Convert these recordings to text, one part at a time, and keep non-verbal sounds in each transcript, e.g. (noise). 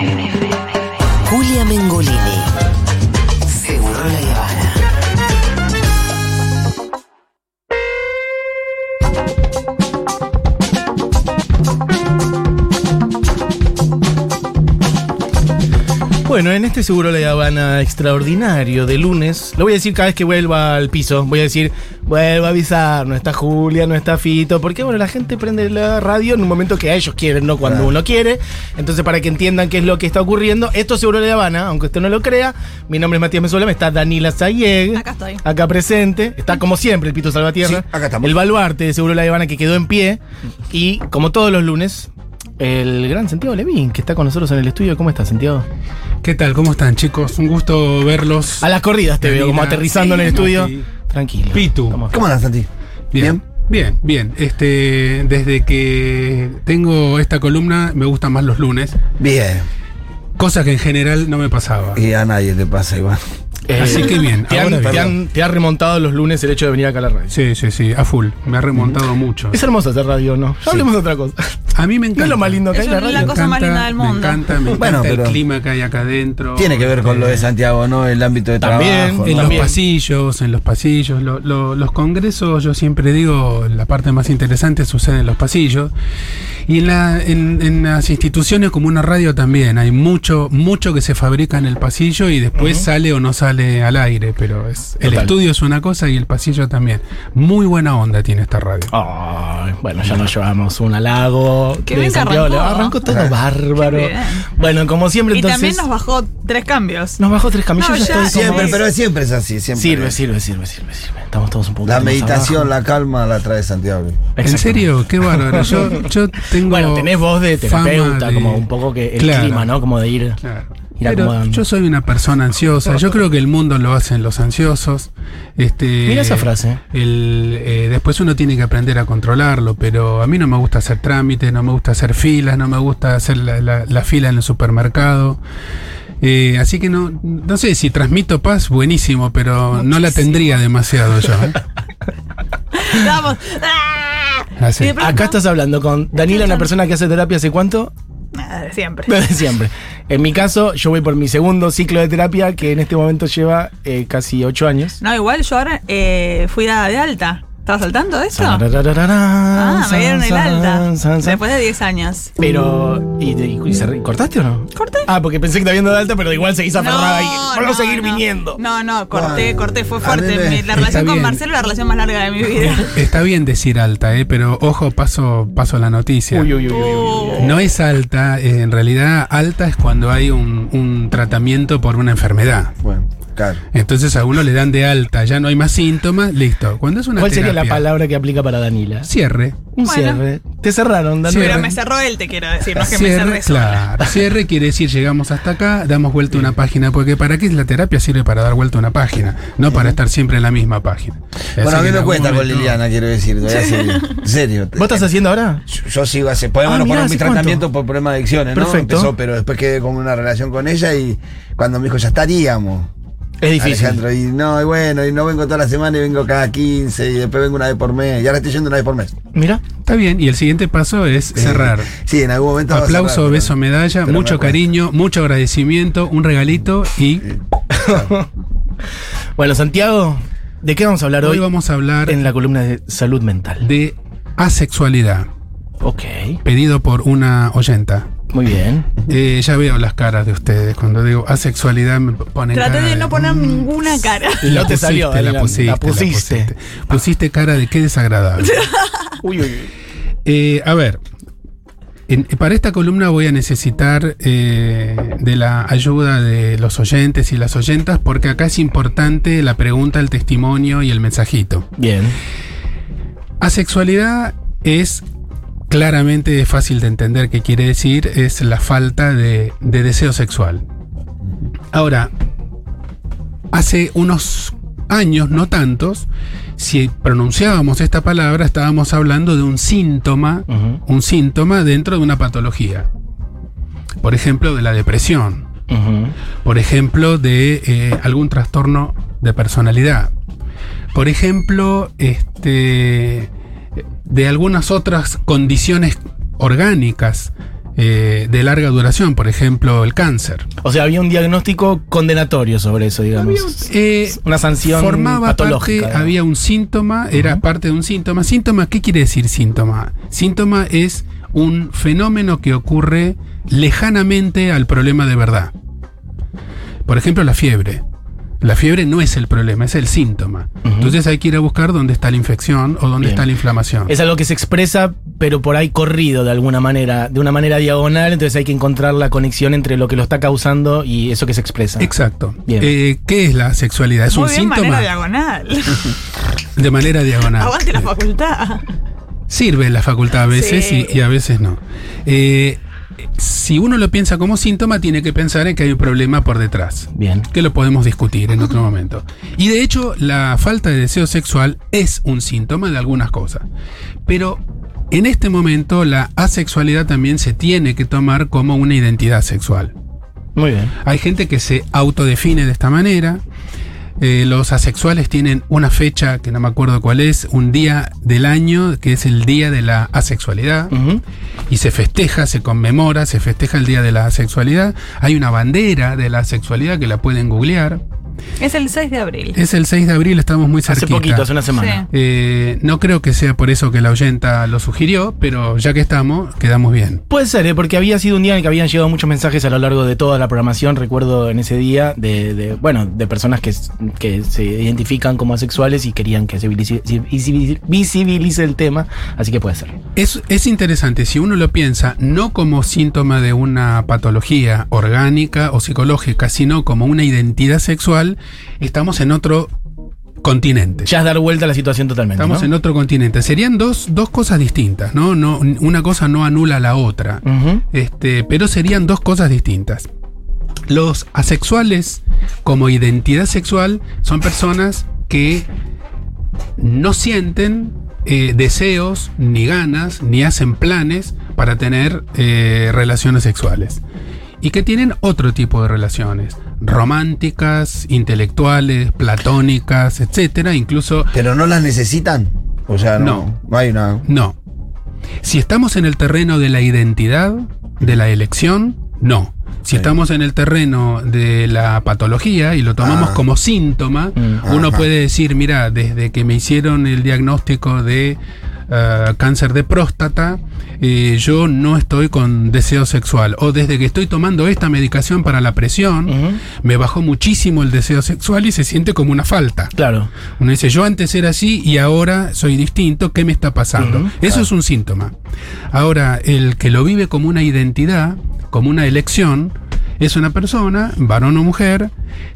Julia Mengolini. Seguro la Habana. Bueno, en este seguro la Habana extraordinario de lunes, lo voy a decir cada vez que vuelva al piso. Voy a decir, vuelvo a avisar, no está Julia, no está Fito, porque bueno, la gente prende la radio en un momento que a ellos quieren, no cuando uno quiere. Entonces, para que entiendan qué es lo que está ocurriendo, esto es seguro la Habana, aunque usted no lo crea. Mi nombre es Matías Mesola, me está Danila Sayeg. Acá estoy. Acá presente. Está como siempre el Pito Salvatierra. Sí, acá estamos. El baluarte de Seguro La Habana que quedó en pie. Y como todos los lunes, el gran Santiago Levín, que está con nosotros en el estudio. ¿Cómo estás, Santiago? ¿Qué tal? ¿Cómo están, chicos? Un gusto verlos. A las corridas te veo, como aterrizando en el sí, estudio. Mati. Tranquilo. Pitu. Estamos- ¿Cómo andas, Santi? Bien. Bien, bien. Este, desde que tengo esta columna me gustan más los lunes, Bien. cosa que en general no me pasaba. Y a nadie le pasa igual. Eh, Así que bien, Te han, ahora te han- te ha remontado los lunes el hecho de venir acá a la radio. Sí, sí, sí, a full. Me ha remontado mucho. Es hermoso hacer radio, ¿no? Ya hablemos de otra cosa. A mí me No encanta. es lo más lindo que Es hay la radio. la cosa más linda del mundo. Me encanta, me (laughs) encanta Bueno, el clima que hay acá adentro. Tiene que ver con lo de Este, Santiago, ¿no? El ámbito de También, trabajo. En ¿no? los También. pasillos, en los pasillos. Lo- lo- los congresos, yo siempre digo, la parte más interesante sucede en los pasillos. Y en, la- en- en las instituciones como una radio también. Hay mucho, mucho que se fabrica en el pasillo y después sale o no sale al aire. Pero es, el Total. estudio es una cosa y el pasillo también. Muy buena onda tiene esta radio. Bueno, ya nos llevamos un halago. Qué de bien que Santiago. arrancó. Arrancó todo bárbaro. Bueno, como siempre, Y entonces. también nos bajó tres cambios. nos bajó tres camillos. No, ya ya- estoy como- Siempre, pero siempre es así. Siempre. Sirve, sirve, sirve, sirve, sirve. Estamos todos un poco La más meditación, abajo. la calma la trae Santiago. ¿En serio? Qué bárbaro. Yo, yo (laughs) tengo. Bueno, tenés voz de terapeuta, de- como un poco que el Claro. clima, ¿no? Como de ir. Claro. Pero yo soy una persona ansiosa. Yo creo que el mundo lo hacen los ansiosos. Este, Mira esa frase. el, eh, después uno tiene que aprender a controlarlo, pero a mí no me gusta hacer trámites, no me gusta hacer filas, no me gusta hacer la, la- la fila en el supermercado. Eh, así que no, no sé si transmito paz, buenísimo, pero no la tendría demasiado yo. ¿eh? ¡ah! Acá estás hablando con Daniela, una persona que hace terapia hace cuánto? De siempre. Siempre. En mi caso, yo voy por mi segundo ciclo de terapia, que en este momento lleva eh, casi ocho años. No, igual yo ahora eh, fui dada de alta. ¿Estabas saltando eso? Ah, Ah, me dieron el alta. Después de 10 años. Pero, ¿y, y- y cortaste o no? ¿Corté? Ah, porque pensé que te habían dado de alta, pero igual seguís aferrada a no, seguir no. viniendo. No, no, corté, corté, fue a fuerte. me- la Está relación con. Marcelo es la relación más larga de mi vida. (laughs) Está bien decir alta, eh, pero ojo, paso, paso la noticia. Uy, uy, uy, uy, uy, uy. No es alta, eh, en realidad alta es cuando hay un, un tratamiento por una enfermedad. Bueno, claro. Entonces a uno le dan de alta, ya no hay más síntomas, listo. Cuando es una ¿Cuál sería la palabra que aplica para Danila? Cierre. Un Bueno. cierre. Te cerraron, Danila. Pero me cerró él, te quiero decir, no es que me Cierre, cerré sola. claro. Cierre quiere decir llegamos hasta acá, damos vuelta a una página, porque para qué es la terapia sirve para dar vuelta a una página, no para estar siempre en la misma página. Así Bueno, a mí me cuesta con Liliana, quiero decir. voy a seguir. En serio. ¿Vos estás haciendo ahora? Yo, yo sigo hace. Podemos Ah, no mirá, poner ¿hace mi cuánto? tratamiento por problema de adicciones, ¿no? Perfecto. Empezó, pero después quedé con una relación con ella y cuando me dijo ya estaríamos. Es difícil. Alejandro, y no, y bueno, y no vengo toda la semana y vengo cada 15 y después vengo una vez por mes. Y ahora estoy yendo una vez por mes. Mira. Está bien, y el siguiente paso es cerrar. Sí, en algún momento. Aplauso, cerrar, beso, pero- medalla, pero mucho me cariño, mucho agradecimiento, un regalito y (laughs) Bueno, Santiago, ¿de qué vamos a hablar hoy? hoy vamos a hablar en la columna de salud mental. de asexualidad, Ok, pedido por una oyenta. Muy bien. Eh, ya veo las caras de ustedes. Cuando digo asexualidad me ponen Traté cara de no poner mm, ninguna cara. Y no te salió, la la- pusiste, la la pusiste. pusiste. Pusiste cara de qué desagradable. (laughs) Uy, uy, uy. Eh, a ver, en- para esta columna voy a necesitar eh, de la ayuda de los oyentes y las oyentas porque acá es importante la pregunta, el testimonio y el mensajito. Bien. Asexualidad es claramente fácil de entender qué quiere decir, es la falta de, de deseo sexual. Ahora, hace unos años, no tantos, si pronunciábamos esta palabra, estábamos hablando de un síntoma, un síntoma dentro de una patología. Por ejemplo, de la depresión, por ejemplo, de eh, algún trastorno de personalidad, por ejemplo, este, de algunas otras condiciones orgánicas eh, de larga duración, por ejemplo, el cáncer. O sea, había un diagnóstico condenatorio sobre eso, digamos. Eh, Una sanción formaba patológica. parte, había un síntoma, era parte de un síntoma. Síntoma, ¿qué quiere decir síntoma? Síntoma es un fenómeno que ocurre lejanamente al problema de verdad. Por ejemplo, la fiebre. La fiebre no es el problema, es el síntoma. Entonces hay que ir a buscar dónde está la infección o dónde Bien. está la inflamación. Es algo que se expresa, pero por ahí corrido de alguna manera, de una manera diagonal, entonces hay que encontrar la conexión entre lo que lo está causando y eso que se expresa. Exacto. Bien. Eh, ¿Qué es la sexualidad? Es Muy un bien, síntoma manera diagonal. de manera diagonal. Aguante la facultad. Sirve la facultad a veces Sí. y, y a veces no. Eh, si uno lo piensa como síntoma, tiene que pensar en que hay un problema por detrás. Bien. Que lo podemos discutir en otro momento. Y de hecho, la falta de deseo sexual es un síntoma de algunas cosas. Pero en este momento, la asexualidad también se tiene que tomar como una identidad sexual. Muy bien. Hay gente que se autodefine de esta manera. Eh, los asexuales tienen una fecha que no me acuerdo cuál es, un día del año que es el día de la asexualidad y se festeja, se conmemora, se festeja el día de la asexualidad. Hay una bandera de la asexualidad que la pueden googlear. Es el 6 de abril. Es el 6 de abril, estamos muy Hace cerquita. poquito, hace una semana. Sí. Eh, no creo que sea por eso que la oyenta lo sugirió, pero ya que estamos, quedamos bien. Puede ser, ¿eh? porque había sido un día en el que habían llegado muchos mensajes a lo largo de toda la programación, recuerdo en ese día, de, de, bueno, de personas que, que se identifican como asexuales y querían que se visibilice, visibilice- visibilice el tema, así que puede ser. Es, es interesante, si uno lo piensa, no como síntoma de una patología orgánica o psicológica, sino como una identidad sexual, estamos en otro continente. Ya es dar vuelta a la situación totalmente. Estamos ¿no? en otro continente. Serían dos, dos cosas distintas, ¿no? no una cosa no anula a la otra. Este, pero serían dos cosas distintas. Los asexuales, como identidad sexual, son personas que no sienten eh, deseos, ni ganas, ni hacen planes para tener eh, relaciones sexuales. Y que tienen otro tipo de relaciones, románticas, intelectuales, platónicas, etcétera, incluso Pero no las necesitan. O sea, no, No. hay una. no. Si estamos en el terreno de la identidad, de la elección, no. Si Sí. estamos en el terreno de la patología y lo tomamos Ah. como síntoma, Mm. uno Ajá. puede decir, mira, desde que me hicieron el diagnóstico de eh, cáncer de próstata, eh, yo no estoy con deseo sexual. O desde que estoy tomando esta medicación para la presión, me bajó muchísimo el deseo sexual y se siente como una falta. Claro. Uno dice, yo antes era así y ahora soy distinto, ¿qué me está pasando? Eso es un síntoma. Ahora, el que lo vive como una identidad, como una elección, es una persona, varón o mujer,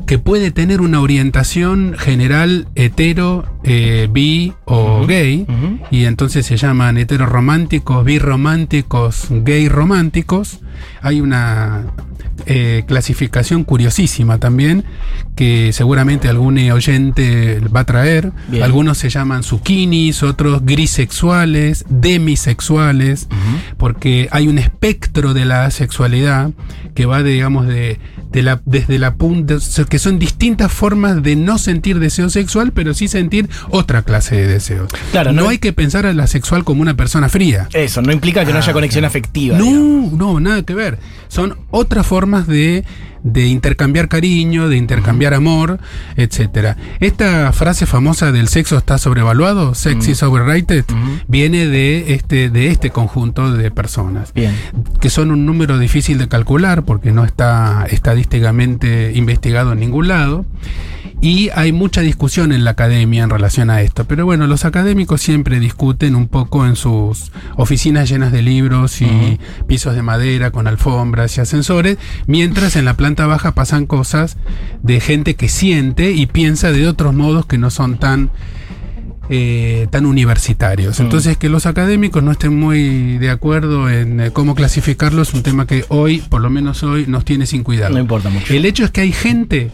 que puede tener una orientación general hetero, eh, bi o gay, y entonces se llaman heterorománticos, birrománticos, gay románticos. Hay una eh, clasificación curiosísima también, que seguramente algún oyente va a traer. Bien. Algunos se llaman zucchinis, otros grisexuales, demisexuales, porque hay un espectro de la sexualidad que va, digamos, de, de la, desde la punta, que son distintas formas de no sentir deseo sexual, pero sí sentir otra clase de deseos. Claro, no, no- hay que pensar a la sexual como una persona fría. Eso, no implica que no haya conexión afectiva. digamos. No, no, nada que ver. Son otras formas de, de intercambiar cariño, de intercambiar amor, etcétera. Esta frase famosa del sexo está sobrevaluado, sex is overrated, viene de este, de este conjunto de personas Bien. que son un número difícil de calcular porque no está estadísticamente investigado en ningún lado. Y hay mucha discusión en la academia en relación a esto. Pero bueno, los académicos siempre discuten un poco en sus oficinas llenas de libros y pisos de madera con alfombras y ascensores, mientras en la planta baja pasan cosas de gente que siente y piensa de otros modos que no son tan eh, tan universitarios. Mm. Entonces, que los académicos no estén muy de acuerdo en eh, cómo clasificarlo es un tema que hoy, por lo menos hoy, nos tiene sin cuidado. No importa mucho. El hecho es que hay gente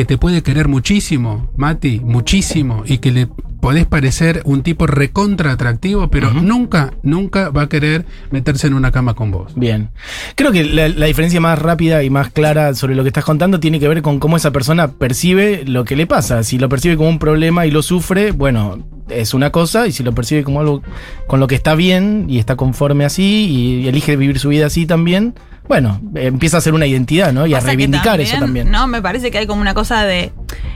que te puede querer muchísimo, Mati, muchísimo, y que le podés parecer un tipo recontra atractivo, pero nunca, nunca va a querer meterse en una cama con vos. Bien. Creo que la, la diferencia más rápida y más clara sobre lo que estás contando tiene que ver con cómo esa persona percibe lo que le pasa. Si lo percibe como un problema y lo sufre, bueno, es una cosa, y si lo percibe como algo con lo que está bien y está conforme así y elige vivir su vida así también, bueno, empieza a ser una identidad, ¿no? Y a Pasa reivindicar eso también. No, me parece que hay como una cosa de.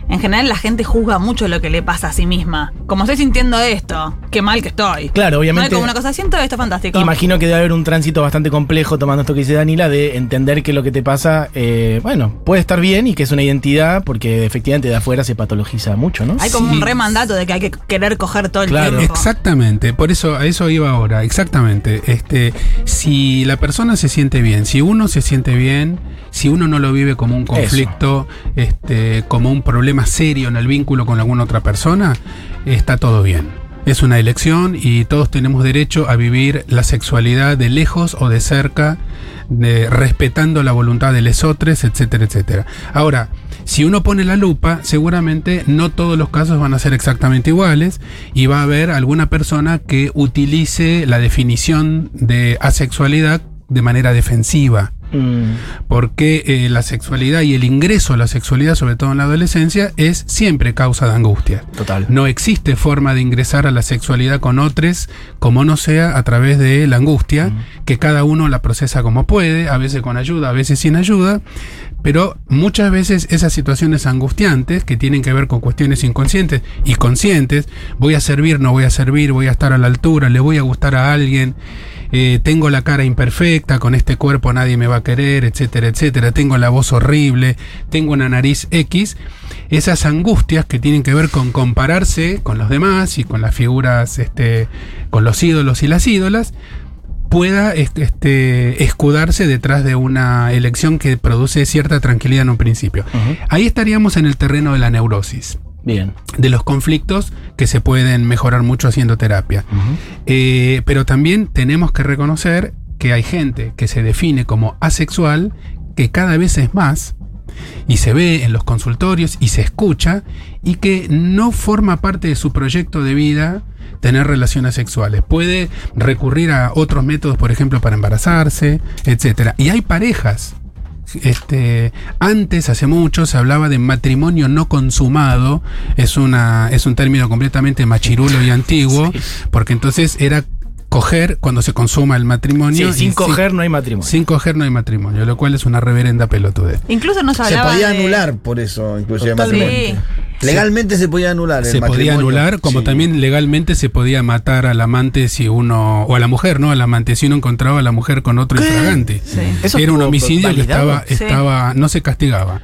En general, la gente juzga mucho lo que le pasa a sí misma. Como estoy sintiendo esto, qué mal que estoy. Claro, No obviamente. hay como una cosa, siento esto fantástico. Imagino que debe haber un tránsito bastante complejo, tomando esto que dice Danila, de entender que lo que te pasa, eh, bueno, puede estar bien y que es una identidad, porque efectivamente de afuera se patologiza mucho, ¿no? Hay como Sí. un remandato de que hay que querer coger todo el Claro. tiempo. Exactamente, por eso a eso iba ahora, exactamente. Este, si la persona se siente bien, si uno se siente bien, si uno no lo vive como un conflicto, este, como un problema serio en el vínculo con alguna otra persona, está todo bien. Es una elección y todos tenemos derecho a vivir la sexualidad de lejos o de cerca, respetando la voluntad de lesotres, etcétera, etcétera. Ahora, si uno pone la lupa, seguramente no todos los casos van a ser exactamente iguales y va a haber alguna persona que utilice la definición de asexualidad de manera defensiva Mm, porque eh, la sexualidad y el ingreso a la sexualidad, sobre todo en la adolescencia, es siempre causa de angustia. total. No existe forma de ingresar a la sexualidad con otros como no sea a través de la angustia, que cada uno la procesa como puede, a veces con ayuda, a veces sin ayuda, pero muchas veces esas situaciones angustiantes que tienen que ver con cuestiones inconscientes y conscientes, voy a servir, no voy a servir, voy a estar a la altura, le voy a gustar a alguien, eh, tengo la cara imperfecta, con este cuerpo nadie me va a querer, etcétera, etcétera, tengo la voz horrible, tengo una nariz X, esas angustias que tienen que ver con compararse con los demás y con las figuras, este, con los ídolos y las ídolas, pueda este, este, escudarse detrás de una elección que produce cierta tranquilidad en un principio. Ahí estaríamos en el terreno de la neurosis, Bien. de los conflictos que se pueden mejorar mucho haciendo terapia. Eh, pero también tenemos que reconocer que hay gente que se define como asexual, que cada vez es más, y se ve en los consultorios y se escucha, y que no forma parte de su proyecto de vida tener relaciones sexuales. Puede recurrir a otros métodos, por ejemplo, para embarazarse, etcétera. Y hay parejas. Este, antes, hace mucho, se hablaba de matrimonio no consumado. Es una, es un término completamente machirulo y antiguo, (laughs) Sí. porque entonces era coger cuando se consuma el matrimonio. Sí, sin coger no hay matrimonio. sin coger no hay matrimonio, lo cual es una reverenda pelotudez. Incluso nos Se hablaba podía de- anular por eso, inclusive el Totalmente. matrimonio. Sí. Legalmente se podía anular el se podía matrimonio. anular, como Sí. también legalmente se podía matar al amante si uno, o a la mujer, ¿no? Al amante si uno encontraba a la mujer con otro infragante. Sí. Eso Era un homicidio que estaba, Sí. estaba, no se castigaba.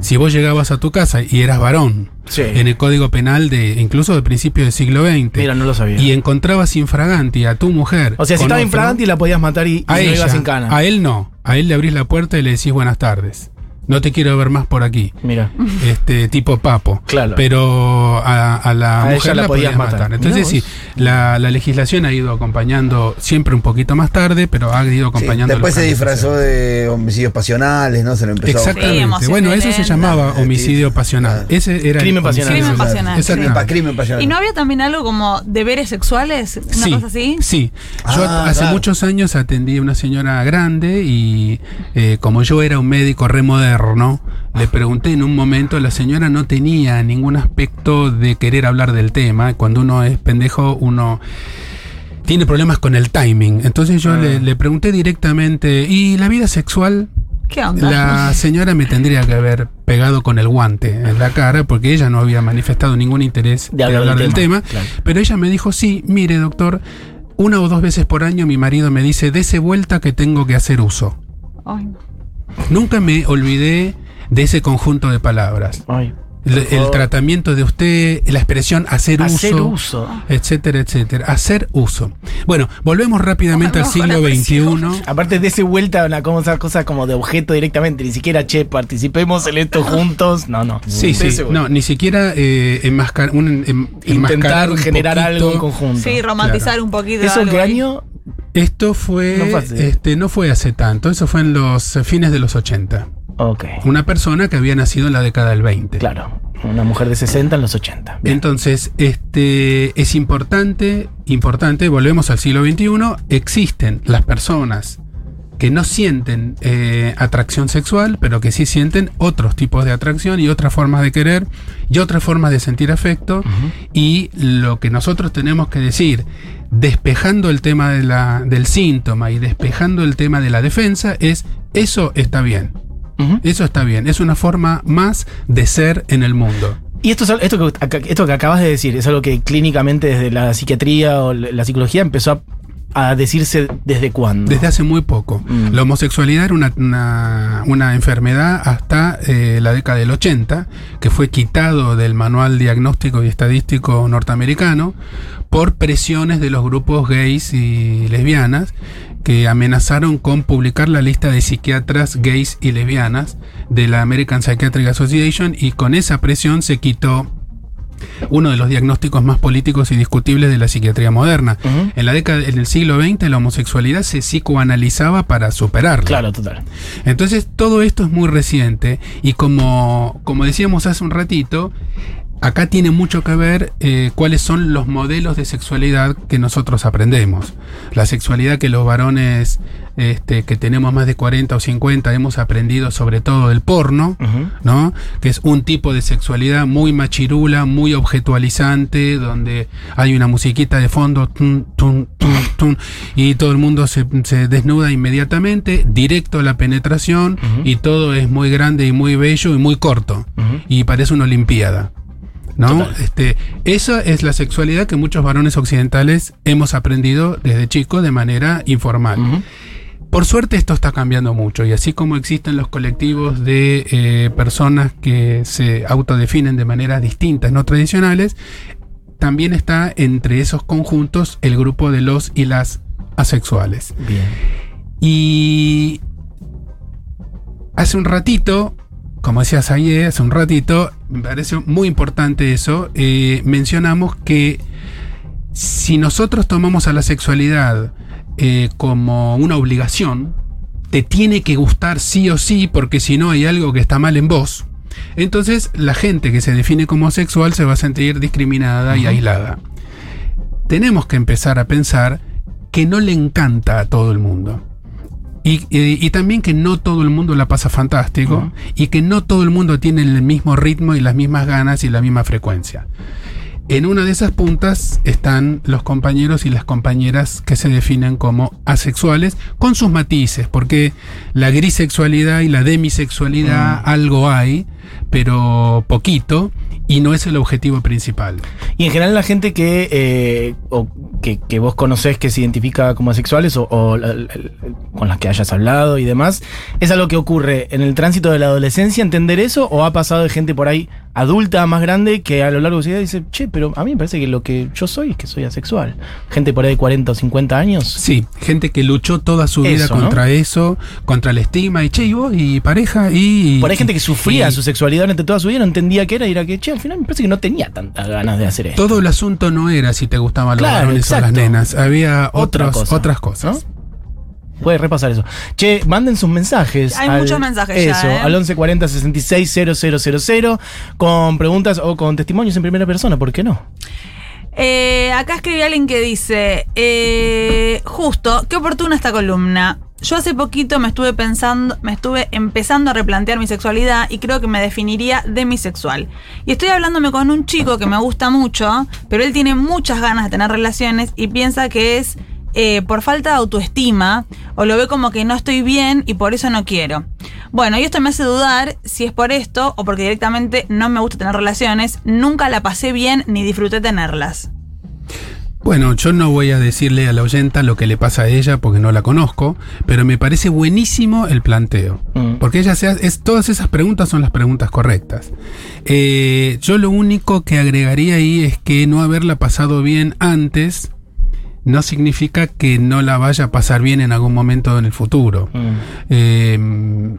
Si vos llegabas a tu casa y eras varón, Sí. en el código penal de, incluso de principios del siglo XX, Mira, no lo sabía. y encontrabas infraganti a tu mujer. o sea, si estaba otro, infragante y la podías matar y, y a no ibas sin cana. a él no, a él le abrís la puerta y le decís buenas tardes. No te quiero ver más por aquí. Mira. Este tipo papo. Claro. Pero a, a la A mujer la la, podías podías matar. matar. Entonces sí, la, la legislación ha ido acompañando siempre un poquito más tarde, pero ha ido Sí, acompañando. después se disfrazó de homicidios pasionales, ¿no? Se lo empezó Exactamente. bueno, eso se llamaba homicidio pasional. Ah. Ese era el Crimen pasional. Crimen pasional. Exactamente. Crimen, pa- crimen pasional. ¿Y no había también algo como deberes sexuales? ¿Una sí, cosa así? Sí. Yo Ah, hace claro. muchos años atendí a una señora grande y eh, como yo era un médico remoderno, le pregunté en un momento, la señora no tenía ningún aspecto de querer hablar del tema. Cuando uno es pendejo, uno tiene problemas con el timing. Entonces yo Ah. le, le pregunté directamente, ¿y la vida sexual? ¿Qué onda? La señora me tendría que haber pegado con el guante en la cara porque ella no había manifestado ningún interés de hablar, del tema. claro. Pero ella me dijo, sí, mire doctor, una o dos veces por año mi marido me dice, dese vuelta que tengo que hacer uso. Ay, no. Nunca me olvidé de ese conjunto de palabras. Ay, El, tratamiento de usted, la expresión hacer, Hacer uso, uso. etcétera, etcétera. Hacer uso. Bueno, volvemos rápidamente al siglo. XXI. Aparte de ese vuelta a una cosa, cosa como de objeto directamente, ni siquiera, che, participemos en esto juntos. No, no. Sí, sí, Ese no, ni siquiera eh, enmascar, un, enmascarar Intentar un generar poquito. algo en conjunto. Sí, romantizar un poquito. ¿Eso algo qué año? Esto fue, No fue este, no fue hace tanto, eso fue en los fines de los 80. Una persona que había nacido en la década del 20. Claro. Una mujer de 60 en los 80. Bien. Entonces, este es importante, importante, volvemos al siglo XXI, existen las personas que no sienten eh, atracción sexual, pero que sí sienten otros tipos de atracción y otras formas de querer y otras formas de sentir afecto. Y lo que nosotros tenemos que decir, despejando el tema de la, del síntoma y despejando el tema de la defensa, es eso está bien. Eso está bien. Es una forma más de ser en el mundo. Y esto, es esto, que, esto que acabas de decir es algo que clínicamente desde la psiquiatría o la la psicología empezó a, a decirse desde cuándo. Desde hace muy poco. Mm. La homosexualidad era una, una- una enfermedad hasta eh, la década del 80, que fue quitado del manual diagnóstico y estadístico norteamericano por presiones de los grupos gays y lesbianas que amenazaron con publicar la lista de psiquiatras gays y lesbianas de la American Psychiatric Association y con esa presión se quitó uno de los diagnósticos más políticos y discutibles de la psiquiatría moderna. En la década, en el siglo XX, la homosexualidad se psicoanalizaba para superarla. Claro, total. Entonces, todo esto es muy reciente y como, como decíamos hace un ratito, acá tiene mucho que ver eh, cuáles son los modelos de sexualidad que nosotros aprendemos. La sexualidad que los varones este, que tenemos más de 40 o 50 hemos aprendido sobre todo del porno. ¿no? Que es un tipo de sexualidad muy machirula, muy objetualizante, donde hay una musiquita de fondo, y todo el mundo se, se desnuda inmediatamente, directo a la penetración, y todo es muy grande y muy bello y muy corto, y parece una olimpiada. ¿No? Total. Este, esa es la sexualidad que muchos varones occidentales hemos aprendido desde chicos de manera informal. Por suerte esto está cambiando mucho y así como existen los colectivos de eh, personas que se autodefinen de maneras distintas, no tradicionales, también está entre esos conjuntos el grupo de los y las asexuales. Bien. Y hace un ratito, como decías ayer, hace un ratito, me parece muy importante eso, eh, mencionamos que si nosotros tomamos a la sexualidad eh, como una obligación, te tiene que gustar sí o sí, porque si no hay algo que está mal en vos, entonces la gente que se define como sexual se va a sentir discriminada y aislada. Tenemos que empezar a pensar que no le encanta a todo el mundo. Y, y- y también que no todo el mundo la pasa fantástico y que no todo el mundo tiene el mismo ritmo y las mismas ganas y la misma frecuencia. En una de esas puntas están los compañeros y las compañeras que se definen como asexuales con sus matices, porque la grisexualidad y la demisexualidad algo hay, pero poquito, y no es el objetivo principal. Y en general la gente que, eh, o que, que vos conocés que se identifica como asexuales o, la- con las que hayas hablado y demás, ¿es algo que ocurre en el tránsito de la adolescencia entender eso o ha pasado de gente por ahí adulta, más grande, que a lo largo de su vida dice, che, pero a mí me parece que lo que yo soy es que soy asexual? Gente por ahí de 40 o 50 años. Sí, gente que luchó toda su vida contra eso, contra el estigma, y che, y vos, y pareja, y... Por ahí gente que sufría y- su sexualidad durante toda su vida, no entendía qué era y era que, che, al final me parece que no tenía tantas ganas de hacer esto. Todo el asunto no era si te gustaban los varones o las nenas, había Otra otros, cosa, otras cosas. ¿no? Puede repasar eso. Che, manden sus mensajes. Hay muchos mensajes ya, Eso, ¿eh? al 1140 660000 con preguntas o con testimonios en primera persona, ¿por qué no? Eh, acá escribí alguien que dice, eh, justo, qué oportuna esta columna. Yo hace poquito me estuve pensando, me estuve empezando a replantear mi sexualidad y creo que me definiría demisexual. Y estoy hablándome con un chico que me gusta mucho, pero él tiene muchas ganas de tener relaciones y piensa que es eh, por falta de autoestima o lo ve como que no estoy bien y por eso no quiero. Bueno, y esto me hace dudar si es por esto o porque directamente no me gusta tener relaciones, nunca la pasé bien ni disfruté tenerlas. Bueno, yo no voy a decirle a la oyenta lo que le pasa a ella porque no la conozco, pero me parece buenísimo el planteo. Mm. Porque ella se hace- es, todas esas preguntas son las preguntas correctas. Eh, yo lo único que agregaría ahí es que no haberla pasado bien antes no significa que no la vaya a pasar bien en algún momento en el futuro. Mm. Eh,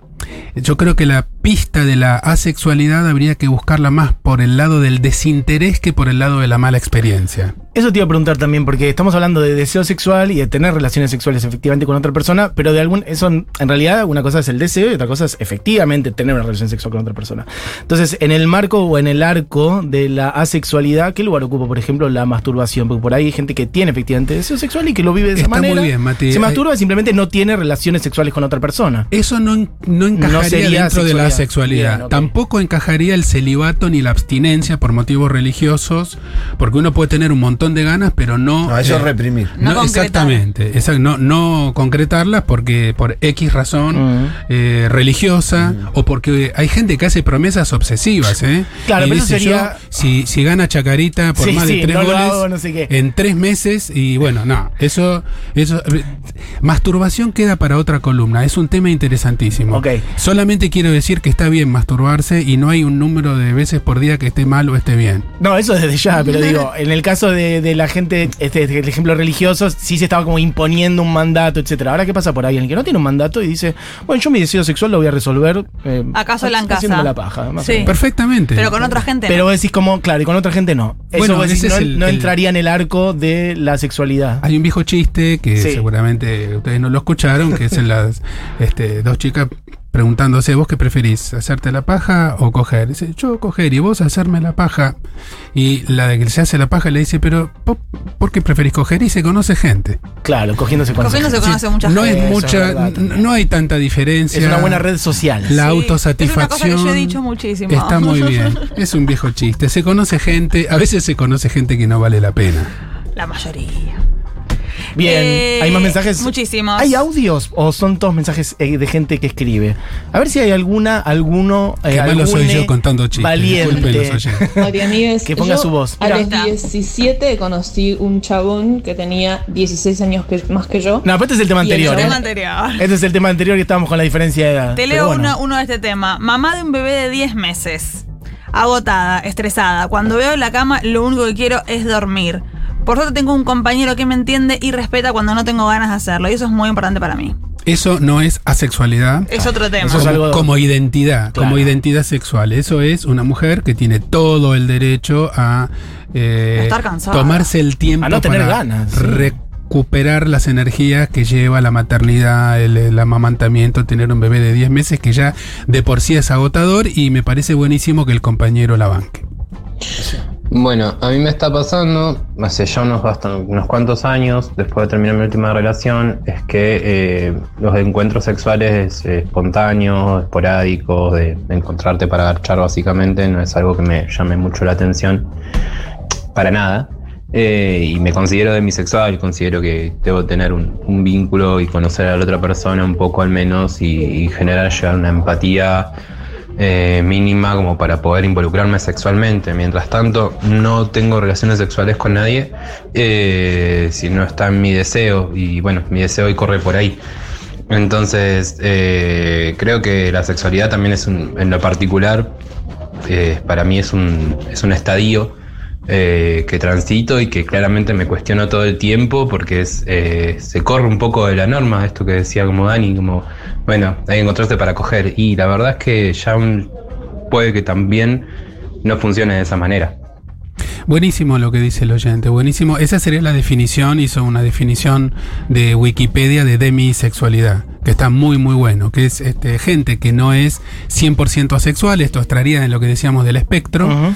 yo creo que la pista de la asexualidad habría que buscarla más por el lado del desinterés que por el lado de la mala experiencia. Eso te iba a preguntar también, porque estamos hablando de deseo sexual y de tener relaciones sexuales efectivamente con otra persona, pero de algún. Eso en realidad, una cosa es el deseo y otra cosa es efectivamente tener una relación sexual con otra persona. Entonces, en el marco o en el arco de la asexualidad, ¿qué lugar ocupa, por ejemplo, la masturbación? Porque por ahí hay gente que tiene efectivamente deseo sexual y que lo vive de esa Está muy manera. bien, Mati. Se masturba y simplemente no tiene relaciones sexuales con otra persona. Eso no, no encajaría sería dentro de la sexualidad. Bien. Tampoco encajaría el celibato ni la abstinencia por motivos religiosos, porque uno puede tener un montón de ganas, pero no. No, eso eh, es reprimir. No exactamente, exact- no, no concretarlas porque por X razón Mm. eh, religiosa o porque hay gente que hace promesas obsesivas, ¿eh? Claro, Y pero eso sería- yo, si, si gana Chacarita por Sí, más sí, de tres goles hago, no sé qué. en tres meses y bueno, no, eso, eso, eh, masturbación queda para otra columna, es un tema interesantísimo. Ok. Solamente quiero decir que está bien masturbarse y no hay un número de veces por día que esté mal o esté bien. No, eso desde ya, pero (laughs) digo, en el caso de, de la gente, este, el ejemplo religioso, sí se estaba como imponiendo un mandato, etcétera. Ahora, ¿qué pasa por ahí? El que no tiene un mandato y dice, bueno, yo mi deseo sexual lo voy a resolver. Eh, Acá sola en casa. la paja. más Sí. Perfectamente. Pero con otra gente. Pero no. vos decís como, claro, y con otra gente no. Eso Bueno, vos decís, ese no, es el- no el- entraría en el arco de la sexualidad. Hay un viejo chiste que Sí. seguramente ustedes no lo escucharon, que es en (laughs) las este, dos chicas preguntándose, ¿vos qué preferís? ¿Hacerte la paja o coger? Dice, yo coger y vos hacerme la paja. Y la de que se hace la paja le dice, pero ¿po- ¿por qué preferís coger? Y se conoce gente. Claro, cogiéndose con Cogiendo se gente. conoce mucha no gente. Es es mucha, verdad no hay tanta diferencia. Es una buena red social. La Sí, autosatisfacción. Es una cosa que yo he dicho muchísimo. Está muy (laughs) bien. Es un viejo chiste. Se conoce gente, a veces se conoce gente que no vale la pena. La mayoría. Bien, Eh, ¿hay más mensajes? muchísimos. ¿Hay audios o son todos mensajes eh, de gente que escribe? A ver si hay alguna, alguno, eh, Qué malo soy yo contando chistes. Valiente. Que ponga Yo su voz. A Mira. los Está. 17 conocí un chabón que tenía 16 años que- más que yo. No, pero este es el tema el ¿eh? anterior. Este es el tema anterior que estábamos con la diferencia de edad. Te leo bueno. uno, uno de este tema. Mamá de un bebé de 10 meses. Agotada, estresada. Cuando veo la cama, lo único que quiero es dormir. Por suerte tengo un compañero que me entiende y respeta cuando no tengo ganas de hacerlo. Y eso es muy importante para mí. Eso no es asexualidad. Es otro tema. Eso es como, algo- como identidad, Claro. como identidad sexual. Eso es una mujer que tiene todo el derecho a eh, Estar cansada. tomarse el tiempo A no tener para ganas, sí. recuperar las energías que lleva la maternidad, el, el amamantamiento, tener un bebé de 10 meses que ya de por sí es agotador y me parece buenísimo que el compañero la banque. Bueno, a mí me está pasando, hace ya unos, unos cuantos años, después de terminar mi última relación, es que eh, los encuentros sexuales espontáneos, esporádicos, de, de encontrarte para garchar básicamente, no es algo que me llame mucho la atención, para nada. Eh, y me considero demisexual, considero que debo tener un, un vínculo y conocer a la otra persona un poco al menos y, y generar ya una empatía eh, mínima como para poder involucrarme sexualmente. Mientras tanto, no tengo relaciones sexuales con nadie eh, si no está en mi deseo. Y bueno, mi deseo hoy corre por ahí. Entonces, eh, creo que la sexualidad también es un, en lo particular, para mí es un, es un estadio que transito y que claramente me cuestiono todo el tiempo porque es, se corre un poco de la norma, esto que decía como Dani, como, bueno, hay que encontrarse para coger. Y la verdad es que ya un- puede que también no funcione de esa manera. Buenísimo lo que dice el oyente, buenísimo. Esa sería la definición, hizo una definición de Wikipedia de demisexualidad, que está muy muy bueno, que es este, gente que no es 100% asexual, esto estaría en lo que decíamos del espectro, Ujú.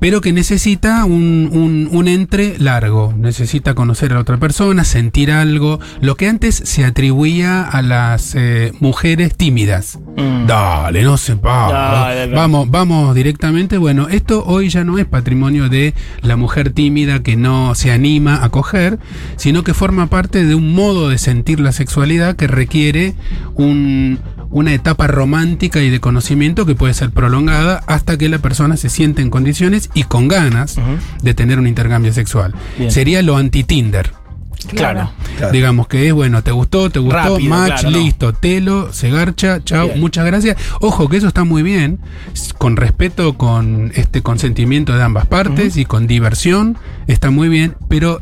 Pero que necesita un, un, un entre largo, necesita conocer a la otra persona, sentir algo, lo que antes se atribuía a las eh, mujeres tímidas. Mm. Dale, no se va. Dale. Vamos, vamos directamente. Bueno, esto hoy ya no es patrimonio de la mujer tímida que no se anima a coger, sino que forma parte de un modo de sentir la sexualidad que requiere un- una etapa romántica y de conocimiento que puede ser prolongada hasta que la persona se siente en condiciones y con ganas de tener un intercambio sexual. Bien. Sería lo anti-Tinder. Claro. Claro. Digamos que es bueno, te gustó, te gustó, Rápido, match, claro, no. listo, telo, se garcha, chao, muchas gracias. Ojo que eso está muy bien, con respeto, con este consentimiento de ambas partes y con diversión, está muy bien, pero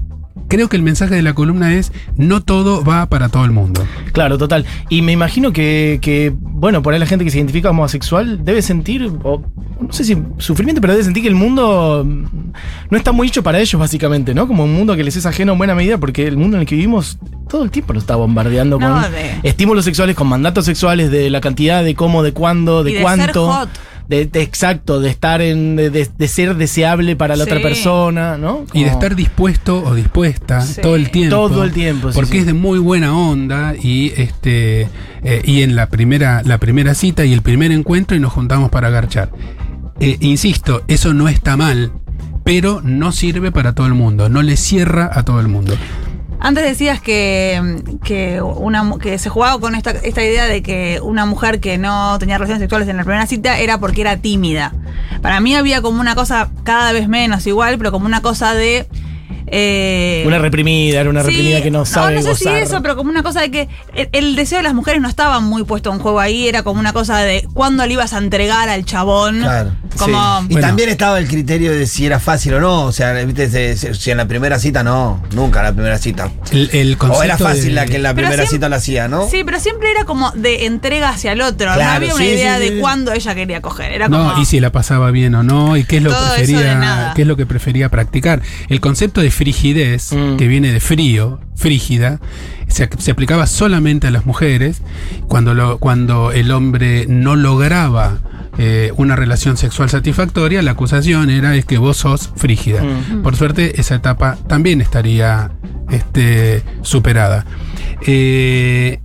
creo que el mensaje de la columna es no todo va para todo el mundo. Claro, total. Y me imagino que, que, bueno, por ahí la gente que se identifica como asexual debe sentir, o, no sé si sufrimiento, pero debe sentir que el mundo mm, no está muy hecho para ellos, básicamente, ¿no? Como un mundo que les es ajeno en buena medida, porque el mundo en el que vivimos todo el tiempo lo está bombardeando No, con de- estímulos sexuales, con mandatos sexuales de la cantidad, de cómo, de cuándo, de, Y de cuánto. ser hot. De, de- exacto, de estar en. de, de- de ser deseable para la Sí. otra persona, ¿no? Y de estar dispuesto o dispuesta Sí. todo el tiempo. Todo el tiempo, sí, Porque sí. es de muy buena onda y este eh, y en la primera, la primera cita y el primer encuentro y nos juntamos para agarchar. Eh, insisto, eso no está mal, pero no sirve para todo el mundo, no le cierra a todo el mundo. Antes decías que, que, una, que se jugaba con esta, esta idea de que una mujer que no tenía relaciones sexuales en la primera cita era porque era tímida. Para mí había como una cosa cada vez menos igual, pero como una cosa de... eh, Una reprimida, era una sí, reprimida que no sabe No, sé gozar. si eso, pero como una cosa de que el, el deseo de las mujeres no estaba muy puesto en juego ahí, era como una cosa de cuándo le ibas a entregar al chabón. Claro. Como... Y Bueno. también estaba el criterio de si era fácil o no. O sea, ¿viste? Si- en la primera cita no, nunca en la primera cita. El, el O era fácil de- la que en la Pero primera siempre- cita lo hacía, ¿no? Sí, pero siempre era como de entrega hacia el otro. no Claro, había una sí, idea sí, de cuándo ella quería coger. Era No, como. y si la pasaba bien o no, y qué es lo prefería, qué es lo que prefería practicar. El concepto de frigidez, Mm. que viene de frío, frígida, se, se aplicaba solamente a las mujeres cuando, lo, cuando el hombre no lograba eh, una relación sexual satisfactoria, la acusación era es que vos sos frígida. Mm. Por suerte, esa etapa también estaría este, superada. Eh,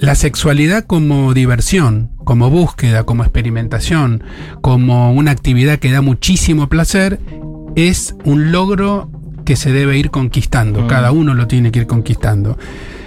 la sexualidad como diversión, como búsqueda, como experimentación, como una actividad que da muchísimo placer, es un logro que se debe ir conquistando. Mm. Cada uno lo tiene que ir conquistando.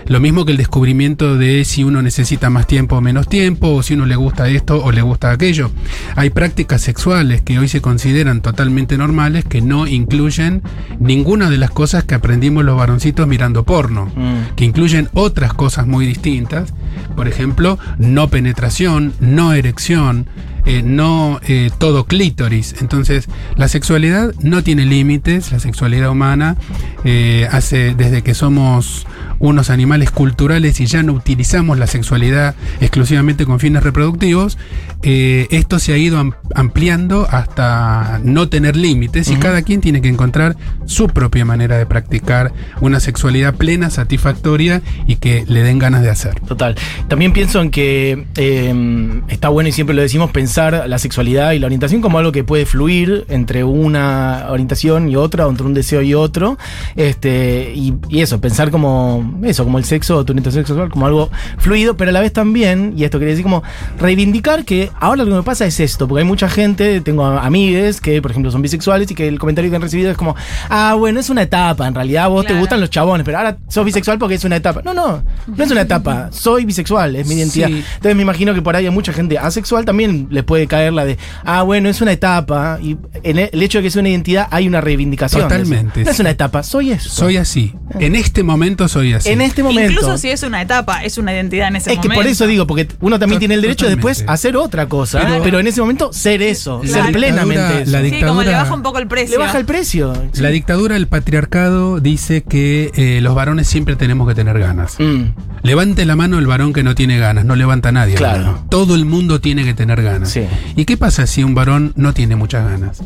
Lo mismo que el descubrimiento de si uno necesita más tiempo o menos tiempo, o si uno le gusta esto o le gusta aquello. Hay prácticas sexuales que hoy se consideran totalmente normales que no incluyen ninguna de las cosas que aprendimos los varoncitos mirando porno Mm. que incluyen otras cosas muy distintas. Por ejemplo, no penetración, no erección, eh, no eh, todo clítoris. Entonces, la sexualidad no tiene límites, la sexualidad humana eh, hace desde que somos unos animales culturales y ya no utilizamos la sexualidad exclusivamente con fines reproductivos, esto se ha ido am- ampliando hasta no tener límites y cada quien tiene que encontrar su propia manera de practicar una sexualidad plena, satisfactoria y que le den ganas de hacer. Total. También pienso en que eh, está bueno y siempre lo decimos pensar la sexualidad y la orientación como algo que puede fluir entre una orientación y otra, o entre un deseo y otro. Este, y, y eso, pensar como eso, como el sexo o tu orientación sexual, como algo fluido, pero a la vez también, y esto quería decir como reivindicar que ahora lo que me pasa es esto, porque hay mucha gente, tengo amigues que, por ejemplo, son bisexuales y que el comentario que han recibido es como, ah, bueno, es una etapa, en realidad a vos te gustan los chabones, pero ahora sos bisexual porque es una etapa. No, no, no es una etapa, soy bisexual, es mi identidad. Sí. Entonces me imagino que por ahí a mucha gente asexual también le puede caer la de, ah, bueno, es una etapa, y en el el hecho de que sea una identidad hay una reivindicación. Totalmente. No es una etapa, soy eso. Soy así. En este momento soy así. en este momento. Incluso si es una etapa, es una identidad en ese es que momento. por eso digo, porque uno también tiene el derecho totalmente. después a hacer otra cosa, Pero- pero, en ese momento ser eso, La ser dictadura- plenamente eso. la Sí, como le dictadura- baja un poco el precio. Le baja el precio. La dictadura del patriarcado dice que eh, los varones siempre tenemos que tener ganas. Mm, Levante la mano el varón que no tiene ganas, no levanta nadie. la Claro. Todo el mundo tiene que tener ganas. Sí. ¿Y qué pasa si un varón no tiene muchas ganas?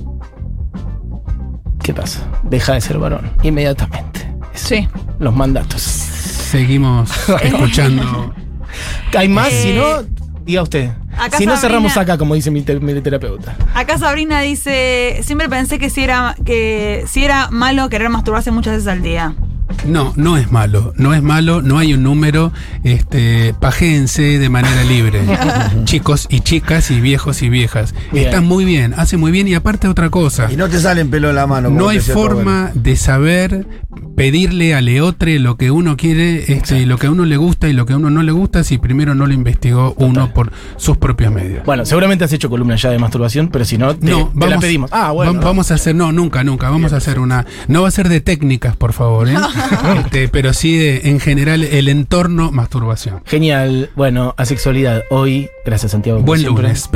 ¿Qué pasa? Deja de ser varón inmediatamente. Sí. Los mandatos. Seguimos (laughs) escuchando. Hay más, Eh, si no, diga usted. acá Si no Sabrina- cerramos acá, como dice mi, te- mi terapeuta. Acá Sabrina dice, siempre pensé que si era que si era malo querer masturbarse muchas veces al día. No, no es malo, no es malo, no hay un número, este, pajéense de manera libre. (laughs) Chicos y chicas y viejos y viejas. Bien. Está muy bien, hace muy bien y aparte otra cosa. Y no te salen pelo en la mano. No hay forma de saber pedirle a Leotre lo que uno quiere, este, y lo que a uno le gusta y lo que a uno no le gusta si primero no lo investigó uno por sus propios medios. Bueno, seguramente has hecho columna ya de masturbación, pero si no, te, no, te la pedimos. Ah, bueno. vam- Vamos a hacer, no, nunca, nunca. Vamos a hacer una. No va a ser de técnicas, por favor, ¿eh? (laughs) Este, pero sí de, en general, el entorno masturbación. Genial. Bueno, asexualidad. Hoy, gracias Santiago. Buen lunes.